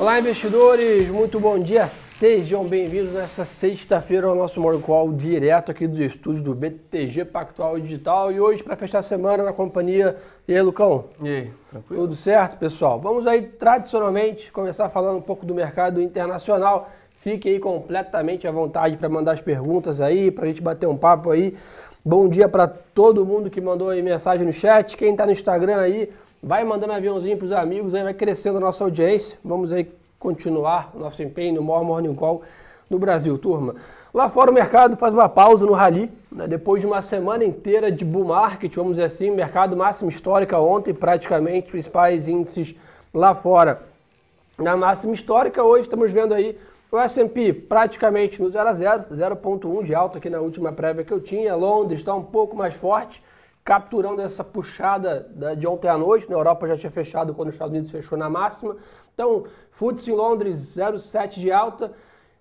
Olá, investidores! Muito bom dia! Sejam bem-vindos nessa sexta-feira ao nosso Morning Call direto aqui dos estúdios do BTG Pactual Digital. E hoje, para fechar a semana na companhia. E aí, Lucão? E aí, tranquilo? Tudo certo, pessoal? Vamos aí, tradicionalmente, começar falando um pouco do mercado internacional. Fique aí completamente à vontade para mandar as perguntas aí, para a gente bater um papo aí. Bom dia para todo mundo que mandou aí mensagem no chat. Quem está no Instagram aí, vai mandando aviãozinho para os amigos, aí vai crescendo a nossa audiência. Vamos aí continuar o nosso empenho no maior Morning Call no Brasil, turma. Lá fora o mercado faz uma pausa no rally, né? depois de uma semana inteira de bull market, vamos dizer assim, mercado máximo histórica ontem, praticamente, principais índices lá fora na máxima histórica. Hoje estamos vendo aí o S&P praticamente no 0 a 0, 0.1 de alta aqui na última prévia que eu tinha. Londres está um pouco mais forte, capturando essa puxada de ontem à noite. Na Europa já tinha fechado quando os Estados Unidos fechou na máxima. Então, FTSE em Londres 0,7 de alta.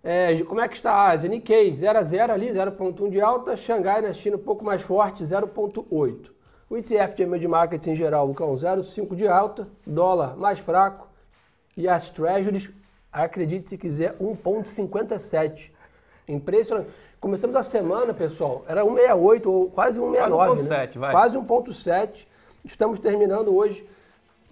É, como é que está a Ásia? Nikkei 0 a 0 ali, 0,1 de alta. Xangai na China um pouco mais forte, 0,8. O ETF de emerging markets em geral, Lucão, 0,5 de alta. Dólar mais fraco. E as treasuries acredite se quiser, 1,57. Impressionante. Começamos a semana, pessoal, era 1,68 ou quase 1,69. Quase 1,7, né? vai. Quase 1,7. Estamos terminando hoje,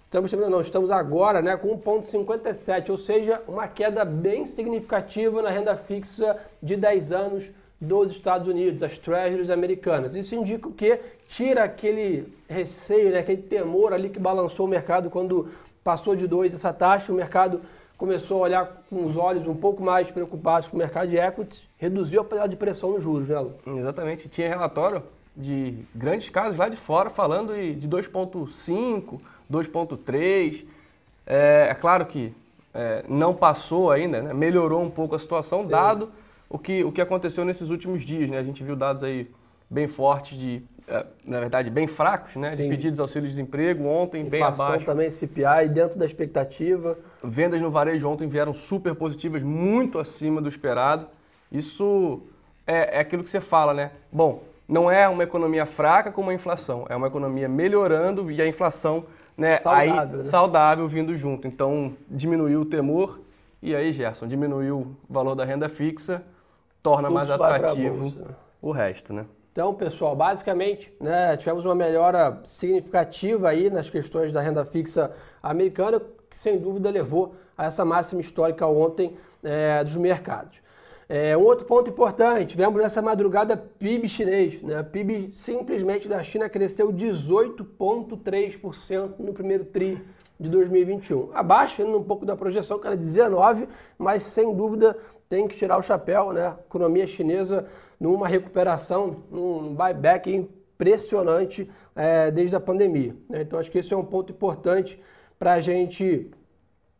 estamos terminando não, estamos agora né, com 1,57, ou seja, uma queda bem significativa na renda fixa de 10 anos dos Estados Unidos, as treasuries americanas. Isso indica o que tira aquele receio, né, aquele temor ali que balançou o mercado quando passou de 2 essa taxa, o mercado começou a olhar com os olhos um pouco mais preocupados com o mercado de equities, reduziu a panela de pressão nos juros, né, Lu? Exatamente. Tinha relatório de grandes casos lá de fora falando de 2,5, 2,3. É, é, claro que é, não passou ainda, né? melhorou um pouco a situação, Sim. dado o que, o que aconteceu nesses últimos dias. Né? A gente viu dados aí bem fortes de é, na verdade, bem fracos, né? Sim. De pedidos de auxílio-desemprego ontem, Inflação bem abaixo. também, CPI, dentro da expectativa. Vendas no varejo ontem vieram super positivas, muito acima do esperado. Isso é, é aquilo que você fala, né? Bom, não é uma economia fraca como a inflação, é uma economia melhorando e a inflação né, saudável, aí, né? saudável vindo junto. Então, diminuiu o temor e aí, Gerson, diminuiu o valor da renda fixa, torna mais atrativo o resto, né? Então, pessoal, basicamente, né, tivemos uma melhora significativa aí nas questões da renda fixa americana, que sem dúvida levou a essa máxima histórica ontem é, dos mercados. É, um outro ponto importante, tivemos nessa madrugada PIB chinês. Né? PIB simplesmente da China cresceu 18,3% no primeiro TRI de 2021. Abaixo, um pouco da projeção, que era 19%, mas sem dúvida tem que tirar o chapéu. Né? Economia chinesa numa recuperação, num buyback impressionante é, desde a pandemia. Né? Então acho que esse é um ponto importante para a gente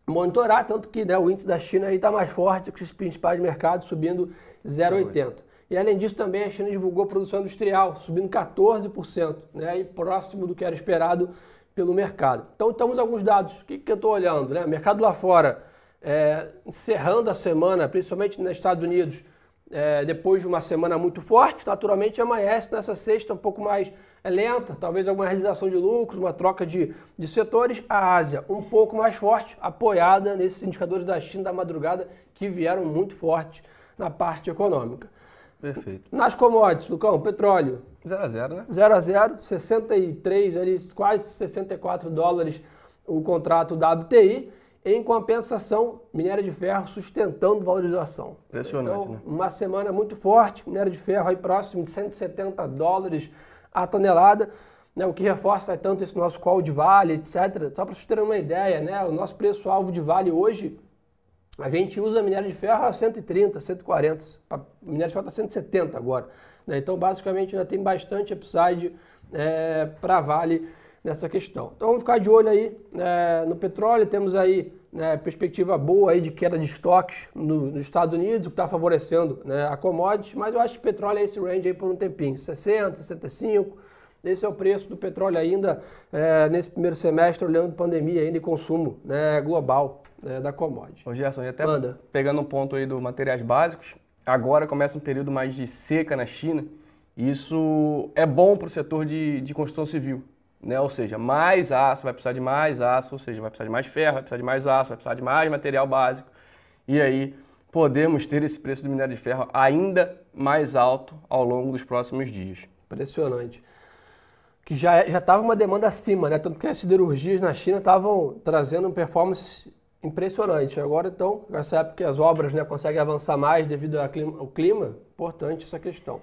monitorar, tanto que né, o índice da China está mais forte que os principais mercados, subindo 0,80. E além disso, também a China divulgou produção industrial, subindo 14%, né, e próximo do que era esperado pelo mercado. Então, temos alguns dados. O que, que eu estou olhando? Né? Mercado lá fora, é, encerrando a semana, principalmente nos Estados Unidos, é, depois de uma semana muito forte, naturalmente amanhece nessa sexta um pouco mais é, lenta, talvez alguma realização de lucros, uma troca de, de setores. A Ásia um pouco mais forte, apoiada nesses indicadores da China da madrugada que vieram muito fortes na parte econômica. Perfeito. Nas commodities, Lucão, petróleo. 0 a 0 né? 0 a 0 63, ali, quase 64 dólares o contrato da WTI. Em compensação, minério de ferro sustentando valorização. Impressionante, então, né? Uma semana muito forte, minério de ferro aí próximo de 170 dólares a tonelada, né, o que reforça tanto esse nosso call de vale, etc. Só para vocês terem uma ideia, né, o nosso preço-alvo de vale hoje, a gente usa minério de ferro a 130, 140, a minério de ferro está 170 agora. Né, então, basicamente, ainda tem bastante upside é, para vale nessa questão. Então vamos ficar de olho aí é, no petróleo, temos aí né, perspectiva boa aí de queda de estoques no, nos Estados Unidos, o que está favorecendo né, a commodity, mas eu acho que petróleo é esse range aí por um tempinho, 60, 65, esse é o preço do petróleo ainda é, nesse primeiro semestre, olhando pandemia ainda e consumo né, global né, da commodity. Ô Gerson, e até Manda. pegando um ponto aí do materiais básicos, agora começa um período mais de seca na China, e isso é bom para o setor de, de construção civil né? Ou seja, mais aço, vai precisar de mais aço, ou seja, vai precisar de mais ferro, vai precisar de mais aço, vai precisar de mais material básico. E aí podemos ter esse preço do minério de ferro ainda mais alto ao longo dos próximos dias. Impressionante. Que já estava uma demanda acima, né? Tanto que as siderurgias na China estavam trazendo performance impressionante. Agora, então, nessa época que as obras né, conseguem avançar mais devido ao clima, ao clima, importante essa questão.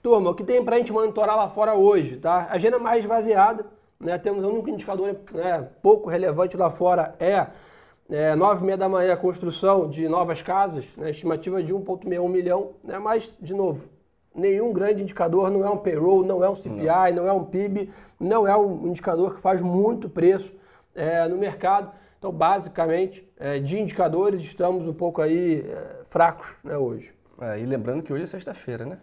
Turma, o que tem para a gente monitorar lá fora hoje, tá? Agenda mais esvaziada, né? Temos um único indicador né, pouco relevante lá fora, é, é 9 e meia da manhã a construção de novas casas, né, estimativa de 1,61 milhão, né? mas, de novo, nenhum grande indicador, não é um payroll, não é um CPI, não, não é um PIB, não é um indicador que faz muito preço é, no mercado. Então, basicamente, é, de indicadores, estamos um pouco aí é, fracos né, hoje. É, e lembrando que hoje é sexta-feira, né?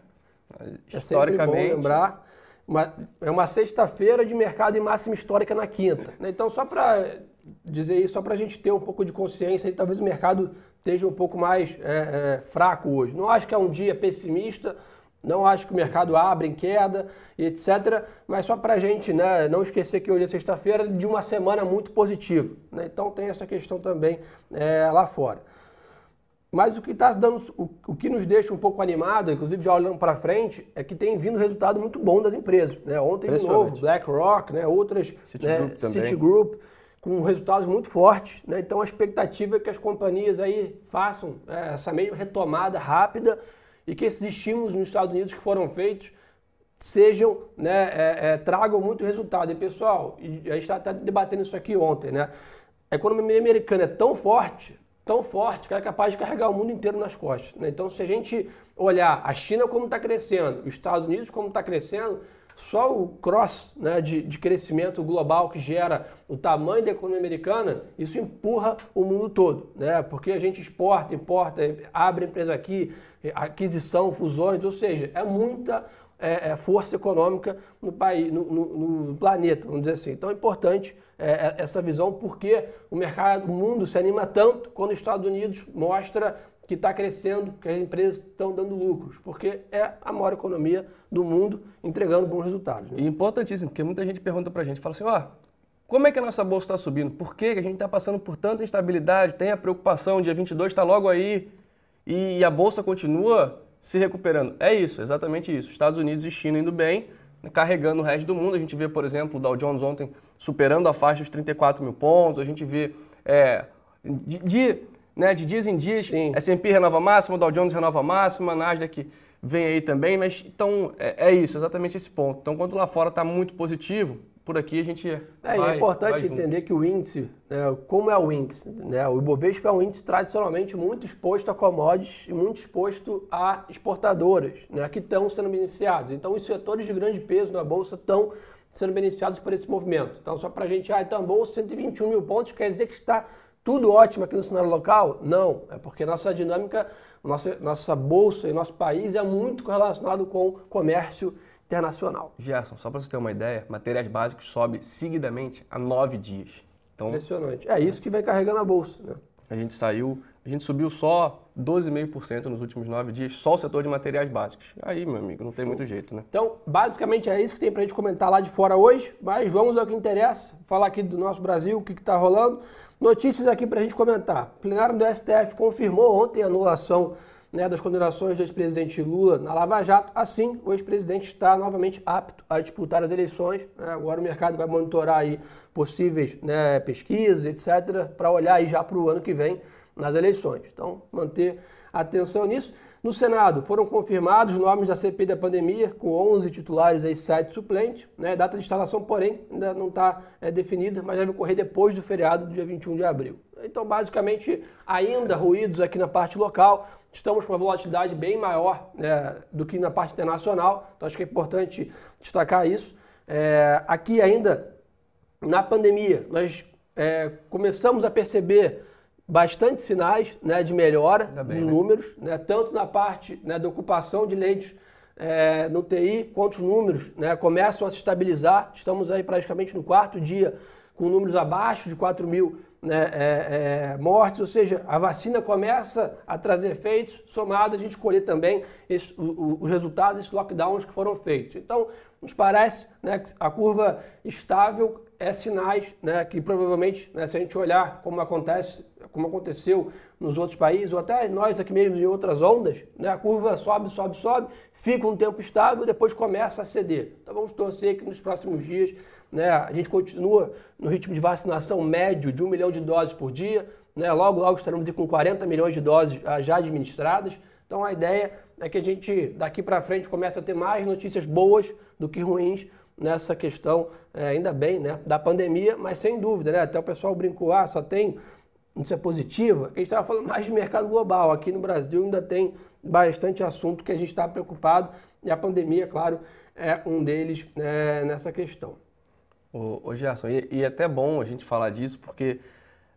É Historicamente. Bom lembrar. Uma, é uma sexta-feira de mercado em máxima histórica na quinta. Né? Então, só para dizer isso, só para a gente ter um pouco de consciência, e talvez o mercado esteja um pouco mais é, é, fraco hoje. Não acho que é um dia pessimista, não acho que o mercado abre em queda e etc. Mas só para a gente né, não esquecer que hoje é sexta-feira de uma semana muito positiva. Né? Então tem essa questão também é, lá fora. Mas o que está dando, o, o, que nos deixa um pouco animado, inclusive já olhando para frente, é que tem vindo resultado muito bom das empresas. Né? Ontem de novo, BlackRock, né? outras, Citigroup, né? Citigroup com resultados muito fortes. Né? Então a expectativa é que as companhias aí façam é, essa mesma retomada rápida e que esses estímulos nos Estados Unidos que foram feitos sejam, né, é, é, tragam muito resultado. E pessoal, a gente está até debatendo isso aqui ontem, né? A economia americana é tão forte tão forte que ela é capaz de carregar o mundo inteiro nas costas. Né? Então, se a gente olhar a China como está crescendo, os Estados Unidos como está crescendo, só o cross né, de, de, crescimento global que gera o tamanho da economia americana, isso empurra o mundo todo, né? Porque a gente exporta, importa, abre empresa aqui, aquisição, fusões, ou seja, é muita é, é, força econômica no país, no, no, no, planeta, vamos dizer assim. Então é importante é, é, essa visão porque o mercado, o mundo se anima tanto quando os Estados Unidos mostra que está crescendo, que as empresas estão dando lucros, porque é a maior economia do mundo entregando bons resultados. Né? E importantíssimo, porque muita gente pergunta para a gente, fala assim, ó, oh, como é que a nossa bolsa está subindo? Por que a gente está passando por tanta instabilidade? Tem a preocupação, dia 22 está logo aí e a bolsa continua se recuperando. É isso, exatamente isso. Estados Unidos e China indo bem, carregando o resto do mundo. A gente vê, por exemplo, o Dow Jones ontem superando a faixa dos 34 mil pontos. A gente vê é, de, de, né, de dias em dias, S&P renova máxima, Dow Jones renova máxima, Nasdaq vem aí também. Mas então é, é isso, exatamente esse ponto. Então, quando lá fora está muito positivo, por aqui a gente é, vai, É importante entender que o índice, né, como é o índice? Né, o Ibovespa é um índice tradicionalmente muito exposto a commodities e muito exposto a exportadoras, né, que estão sendo beneficiados. Então, os setores de grande peso na Bolsa estão sendo beneficiados por esse movimento. Então, só para a gente, ah, então, Bolsa 121 mil pontos, quer dizer que está tudo ótimo aqui no cenário local? Não, é porque nossa dinâmica, nossa, nossa Bolsa e nosso país é muito correlacionado com comércio internacional. Gerson, só para você ter uma ideia, materiais básicos sobe seguidamente há nove dias. Então, Impressionante. É isso que vai carregando a bolsa. Né? A gente saiu, a gente subiu só 12,5% nos últimos nove dias, só o setor de materiais básicos. Aí, meu amigo, não tem muito jeito, né? Então, basicamente é isso que tem para a gente comentar lá de fora hoje, mas vamos ao que interessa, falar aqui do nosso Brasil, o que está rolando. Notícias aqui para a gente comentar. O plenário do STF confirmou ontem a anulação né, das condenações do ex-presidente Lula na Lava Jato. Assim, o ex-presidente está novamente apto a disputar as eleições. Né? Agora o mercado vai monitorar aí possíveis né, pesquisas, etc., para olhar aí já para o ano que vem nas eleições. Então, manter atenção nisso. No Senado foram confirmados os nomes da CPI da pandemia, com 11 titulares e 7 suplentes. Né? Data de instalação, porém, ainda não está é, definida, mas deve ocorrer depois do feriado do dia 21 de abril. Então, basicamente, ainda ruídos aqui na parte local. Estamos com uma volatilidade bem maior né, do que na parte internacional, então acho que é importante destacar isso. É, aqui ainda, na pandemia, nós é, começamos a perceber bastante sinais né, de melhora bem, dos né? números, né, tanto na parte né, da ocupação de leitos é, no TI, quanto os números né, começam a se estabilizar. Estamos aí praticamente no quarto dia com números abaixo de 4 mil né, é, é, mortes, ou seja, a vacina começa a trazer efeitos, somado a gente colher também esse, o, o, os resultados desses lockdowns que foram feitos. Então, nos parece, né, a curva estável é sinais né, que provavelmente, né, se a gente olhar como acontece, como aconteceu nos outros países, ou até nós aqui mesmo em outras ondas, né, a curva sobe, sobe, sobe, fica um tempo estável e depois começa a ceder. Então vamos torcer que nos próximos dias né, a gente continua no ritmo de vacinação médio de um milhão de doses por dia. Né, logo, logo estaremos com 40 milhões de doses ah, já administradas. Então a ideia é que a gente daqui para frente comece a ter mais notícias boas do que ruins nessa questão, é, ainda bem, né, da pandemia, mas sem dúvida, né, até o pessoal brincou, ah, só tem notícia positiva, a gente estava falando mais de mercado global, aqui no Brasil ainda tem bastante assunto que a gente está preocupado e a pandemia, claro, é um deles é, nessa questão. Ô, ô Gerson, e, e é até bom a gente falar disso, porque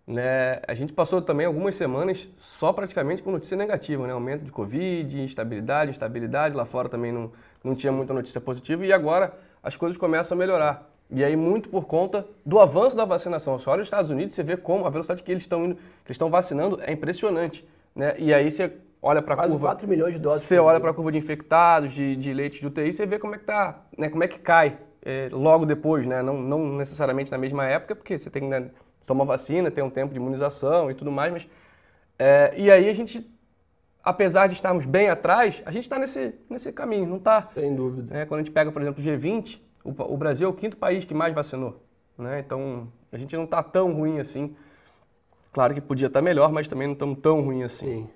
né, a gente passou também algumas semanas só praticamente com notícia negativa, né? Aumento de Covid, instabilidade, instabilidade, lá fora também não, não tinha muita notícia positiva e agora as coisas começam a melhorar. E aí muito por conta do avanço da vacinação. Você olha os Estados Unidos, você vê como a velocidade que eles estão indo, que eles estão vacinando é impressionante, né? E aí você olha para a curva... 4 milhões de doses. Você olha para a curva de infectados, de, de leitos de UTI, você vê como é que tá, né? Como é que cai é, logo depois, né? Não, não necessariamente na mesma época, porque você tem que né, tomar vacina, tem um tempo de imunização e tudo mais, mas... É, e aí a gente apesar de estarmos bem atrás, a gente está nesse, nesse caminho, não está? Sem dúvida. É, quando a gente pega, por exemplo, o G20, o, o, Brasil é o quinto país que mais vacinou. Né? Então, a gente não está tão ruim assim. Claro que podia estar tá melhor, mas também não estamos tão ruim assim. Sim.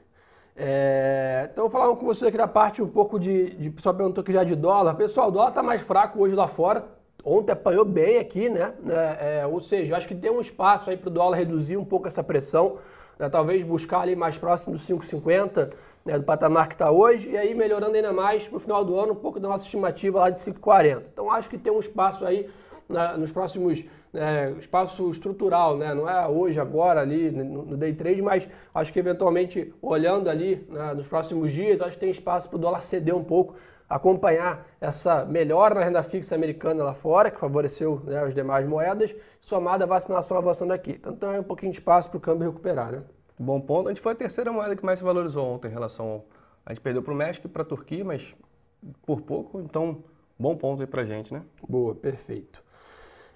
É, então, vou falar com você aqui da parte um pouco de. de pessoal perguntou aqui já de dólar. Pessoal, o dólar está mais fraco hoje lá fora. Ontem apanhou bem aqui, né? É, é, ou seja, acho que tem um espaço aí para o dólar reduzir um pouco essa pressão. Né? Talvez buscar ali mais próximo dos 5,50, né? do patamar que está hoje. E aí melhorando ainda mais no final do ano, um pouco da nossa estimativa lá de 5,40. Então acho que tem um espaço aí né, nos próximos né, espaço estrutural, né? não é hoje, agora, ali no, no, day trade, mas acho que eventualmente olhando ali né, nos próximos dias, acho que tem espaço para o dólar ceder um pouco, acompanhar essa melhora na renda fixa americana lá fora, que favoreceu né, as demais moedas, somada a vacinação avançando aqui. Então é um pouquinho de espaço para o câmbio recuperar. Né? Bom ponto. A gente foi a terceira moeda que mais se valorizou ontem em relação. Ao... A gente perdeu para o México e para a Turquia, mas por pouco, então bom ponto aí para a gente, né? Boa, perfeito.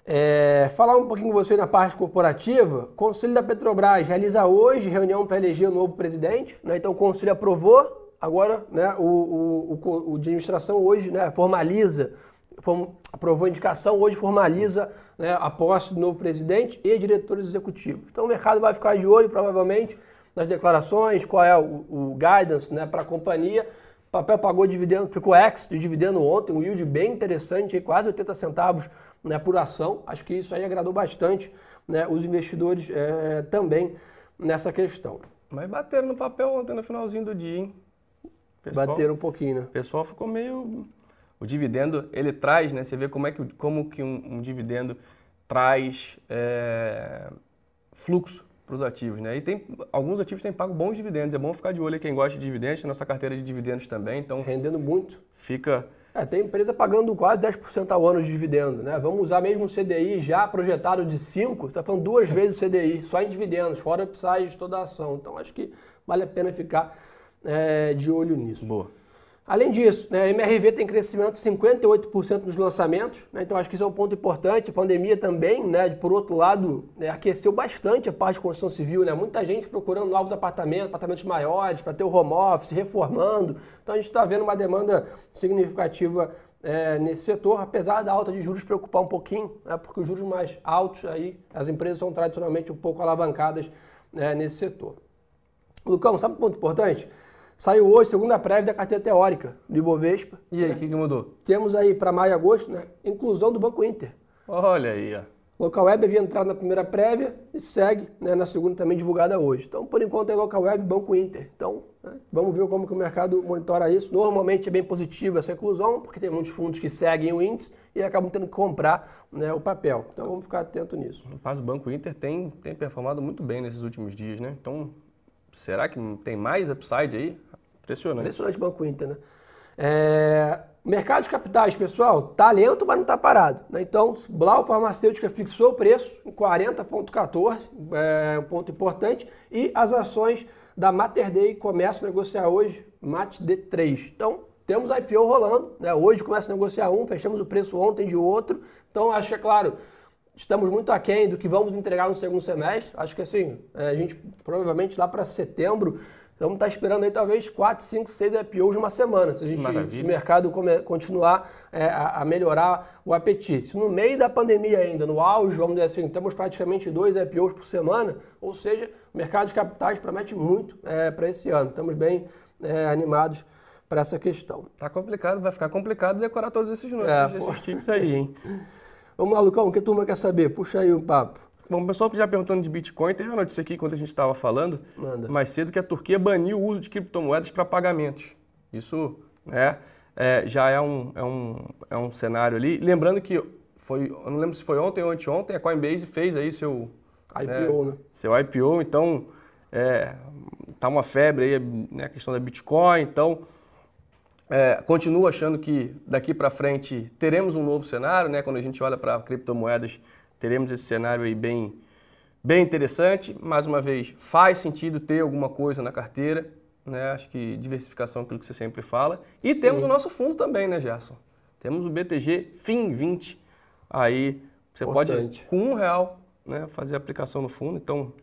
É, falar um pouquinho com você na parte corporativa. Conselho da Petrobras realiza hoje reunião para eleger o novo presidente. Né? Então o Conselho aprovou. Agora né, o, o, o, de administração hoje né, formaliza, form, aprovou a indicação, hoje formaliza né, a posse do novo presidente e diretores executivos. Então o mercado vai ficar de olho provavelmente nas declarações, qual é o, o guidance né, para a companhia. O papel pagou dividendo, ficou ex de dividendo ontem, um yield bem interessante, quase 80 centavos né, por ação. Acho que isso aí agradou bastante né, os investidores é, também nessa questão. Mas bateram no papel ontem no finalzinho do dia, hein? Pessoal, bateram um pouquinho, né? O pessoal ficou meio. O dividendo, ele traz, né? Você vê como é que, como que um, um dividendo traz é, fluxo para os ativos, né? E tem alguns ativos têm pago bons dividendos. É bom ficar de olho quem gosta de dividendos, nossa carteira de dividendos também. Então rendendo muito. Fica é, tem empresa pagando quase 10% ao ano de dividendo, né? Vamos usar mesmo o CDI já projetado de 5, você está falando duas vezes o CDI, só em dividendos, fora upside de toda a ação. Então acho que vale a pena ficar é, de olho nisso. Boa. Além disso, né, a MRV tem crescimento de 58% nos lançamentos, né, então acho que isso é um ponto importante. A pandemia também, né, por outro lado, né, aqueceu bastante a parte de construção civil. Né, muita gente procurando novos apartamentos, apartamentos maiores, para ter o home office, reformando. Então a gente está vendo uma demanda significativa é, nesse setor, apesar da alta de juros preocupar um pouquinho, né, porque os juros mais altos, aí, as empresas são tradicionalmente um pouco alavancadas né, nesse setor. Lucão, sabe um ponto importante? Saiu hoje, segunda prévia da carteira teórica do Ibovespa. E aí, o que, que, mudou? Temos aí para maio e agosto, né? Inclusão do Banco Inter. Olha aí, ó. Local Web havia entrado na primeira prévia e segue né, na segunda também divulgada hoje. Então, por enquanto, é Local Web Banco Inter. Então, né, vamos ver como que o mercado monitora isso. Normalmente é bem positivo essa inclusão, porque tem muitos fundos que seguem o índice e acabam tendo que comprar né, o papel. Então, vamos ficar atento nisso. Mas o Banco Inter tem, tem performado muito bem nesses últimos dias, né? Então, será que tem mais upside aí? Impressionante. Impressionante Banco Inter, né? É, mercado de capitais, pessoal, tá lento, mas não tá parado. Né? Então, Blau Farmacêutica fixou o preço em 40,14, é um ponto importante, e as ações da Mater Dei começam a negociar hoje, MAT D3. Então, temos IPO rolando, né? Hoje começa a negociar um, fechamos o preço ontem de outro. Então acho que é claro, estamos muito aquém do que vamos entregar no segundo semestre. Acho que assim, é, a gente provavelmente lá para setembro Vamos estar esperando aí talvez 4, 5, 6 IPOs de uma semana, se, a gente, se o mercado continuar é, a, melhorar o apetite. Se no meio da pandemia ainda, no auge, vamos dizer assim, temos praticamente dois IPOs por semana, ou seja, o mercado de capitais promete muito é, para esse ano. Estamos bem é, animados para essa questão. Tá complicado, vai ficar complicado decorar todos esses números, é, esses aí, hein? Vamos lá, Lucão, o que a turma quer saber? Puxa aí o papo. Bom, o pessoal já perguntando de Bitcoin, tem uma notícia aqui quando a gente estava falando Manda. mais cedo que a Turquia baniu o uso de criptomoedas para pagamentos. Isso né, é, já é um, é, um, é um cenário ali. Lembrando que foi, eu não lembro se foi ontem ou anteontem, a Coinbase fez aí seu IPO, né? né? Seu IPO, então é, tá uma febre aí né, a questão da Bitcoin, então é, continuo achando que daqui para frente teremos um novo cenário, né? Quando a gente olha para criptomoedas teremos esse cenário aí bem, bem interessante. Mais uma vez, faz sentido ter alguma coisa na carteira, né? Acho que diversificação é aquilo que você sempre fala. E Sim. temos o nosso fundo também, né, Gerson? Temos o BTG FIM 20. Aí você Importante. pode, com um real, né, fazer a aplicação no fundo. Então,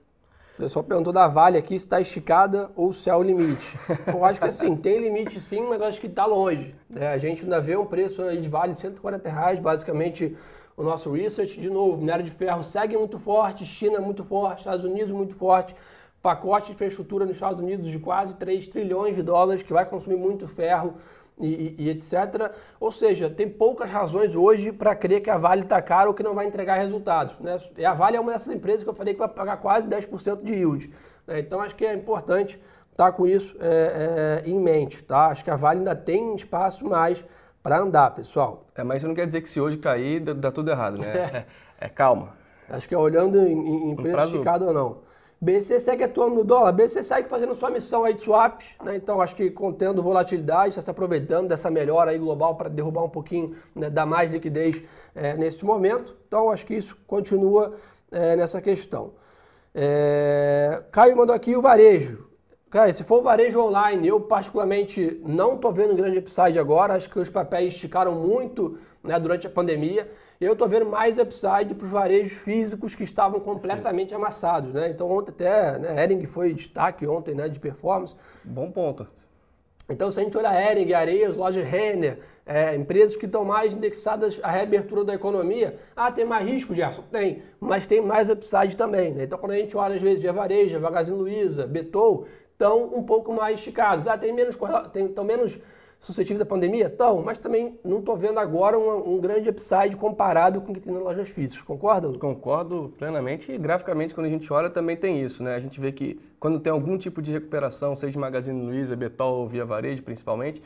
o pessoal perguntou da Vale aqui se está esticada ou se é o limite. Eu acho que assim, tem limite sim, mas acho que está longe. É, a gente ainda vê um preço aí de Vale de 140 reais, basicamente o nosso research, de novo, minério de ferro segue muito forte, China muito forte, Estados Unidos muito forte, pacote de infraestrutura nos Estados Unidos de quase 3 trilhões de dólares, que vai consumir muito ferro e, e, e etc. Ou seja, tem poucas razões hoje para crer que a Vale está cara ou que não vai entregar resultados. Né? E a Vale é uma dessas empresas que eu falei que vai pagar quase 10% de yield. Né? Então acho que é importante estar tá com isso é, é, em mente. Tá? Acho que a Vale ainda tem espaço mais para andar, pessoal. É, mas isso não quer dizer que se hoje cair, dá, tudo errado, né? É, é calma. Acho que é olhando em, em preço esticado ou não. BC segue atuando no dólar, BC segue fazendo sua missão aí de swap, né? então acho que contendo volatilidade, está se aproveitando dessa melhora aí global para derrubar um pouquinho, né, dar mais liquidez é, nesse momento. Então acho que isso continua é, nessa questão. É... Caio mandou aqui o varejo. Cara, se for varejo online, eu particularmente não estou vendo grande upside agora. Acho que os papéis esticaram muito né, durante a pandemia. Eu estou vendo mais upside para os varejos físicos que estavam completamente Sim. amassados. Né? Então ontem até, né, Ering foi destaque ontem né, de performance. Bom ponto. Então se a gente olhar Ering, Areias, Loja Renner, é, empresas que estão mais indexadas à reabertura da economia, ah, tem mais risco, Gerson? Tem, mas tem mais upside também. Né? Então quando a gente olha às vezes Via Varejo, Magazine Luiza, Betou, estão um pouco mais esticados. Ah, tem menos, tem, estão menos suscetíveis à pandemia? Estão, mas também não estou vendo agora um, um, grande upside comparado com o que tem nas lojas físicas. Concorda? Concordo plenamente e graficamente quando a gente olha também tem isso, né? A gente vê que quando tem algum tipo de recuperação, seja Magazine Luiza, Betol ou Via Varejo principalmente,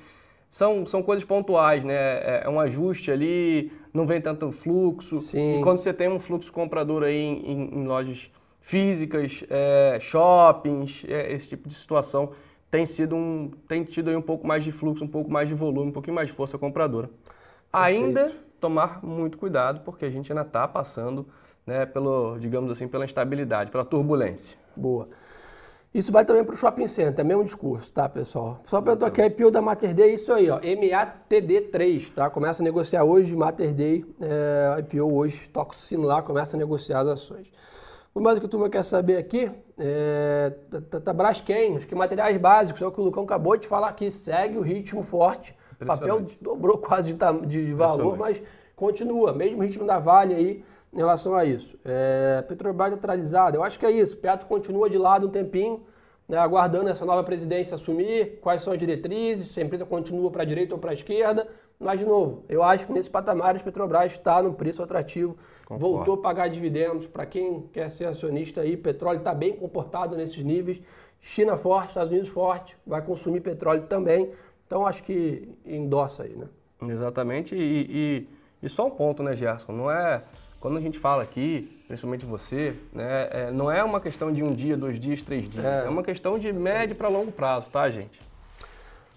são, são coisas pontuais, né? É, é um ajuste ali, não vem tanto fluxo. Sim. E quando você tem um fluxo comprador aí em, em, em lojas físicas, é, shoppings, é, esse tipo de situação tem sido um tem tido aí um pouco mais de fluxo, um pouco mais de volume, um pouquinho mais de força compradora. Perfeito. Ainda tomar muito cuidado porque a gente ainda está passando, né, pelo digamos assim, pela instabilidade, pela turbulência. Boa. Isso vai também para o shopping center, é mesmo discurso, tá, pessoal? Só perguntou aqui, a IPO da Mater Day, isso aí, ó, MATD3, tá? Começa a negociar hoje, Mater Day, é, IPO hoje, toca o sino lá, começa a negociar as ações. O mais que a turma quer saber aqui é tá, tá, tá Braskem, acho que materiais básicos, é o que o Lucão acabou de falar aqui, segue o ritmo forte. O papel dobrou quase de, de valor, mas continua, mesmo ritmo da Vale aí em relação a isso. É, Petrobras neutralizada, eu acho que é isso. Petro continua de lado um tempinho, né, aguardando essa nova presidência assumir, quais são as diretrizes, se a empresa continua para a direita ou para a esquerda. Mas, de novo, eu acho que nesse patamar a Petrobras está num preço atrativo, Concordo. voltou a pagar dividendos. Para quem quer ser acionista aí, petróleo está bem comportado nesses níveis. China forte, Estados Unidos forte, vai consumir petróleo também. Então, acho que endossa aí, né? Exatamente. E, e, e só um ponto, né, Gerson? Não é. Quando a gente fala aqui, principalmente você, né, é, não é uma questão de um dia, dois dias, três dias. É, é uma questão de médio para longo prazo, tá, gente?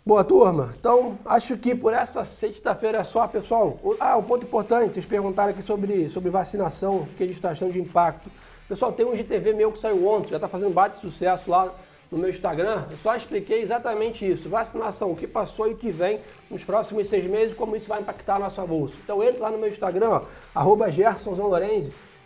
Boa turma, então acho que por essa sexta-feira é só, pessoal. Ah, um ponto importante, vocês perguntaram aqui sobre, sobre vacinação, o que a gente está achando de impacto. Pessoal, tem um GTV meu que saiu ontem, já está fazendo bate sucesso lá no meu Instagram, eu só expliquei exatamente isso. Vacinação, o que passou e o que vem nos próximos seis meses, como isso vai impactar a nossa bolsa. Então entra lá no meu Instagram, ó, arroba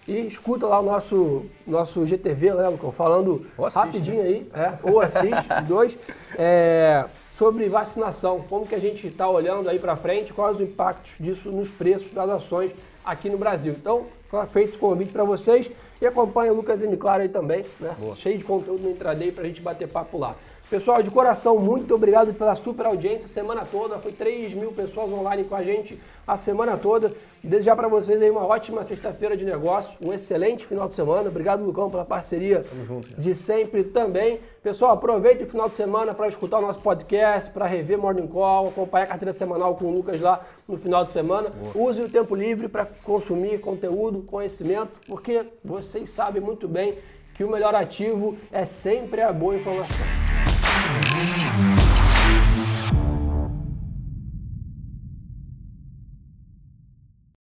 e escuta lá o nosso, nosso GTV, né, Lucão? Falando assiste, rapidinho né? aí, é, ou assiste, dois, é, sobre vacinação. Como que a gente está olhando aí para frente, quais os impactos disso nos preços das ações aqui no Brasil. Então, foi feito o convite para vocês e acompanha o Lucas M. Claro aí também, né? Boa. Cheio de conteúdo no Intraday para a gente bater papo lá. Pessoal, de coração, muito obrigado pela super audiência a semana toda. Foi 3 mil pessoas online com a gente a semana toda. Desejar para vocês aí uma ótima sexta-feira de negócio, um excelente final de semana. Obrigado, Lucão, pela parceria junto, de sempre também. Pessoal, aproveite o final de semana para escutar o nosso podcast, para rever Morning Call, acompanhar a carteira semanal com o Lucas lá no final de semana. Boa. Use o tempo livre para consumir conteúdo, conhecimento, porque vocês sabem muito bem que o melhor ativo é sempre a boa informação.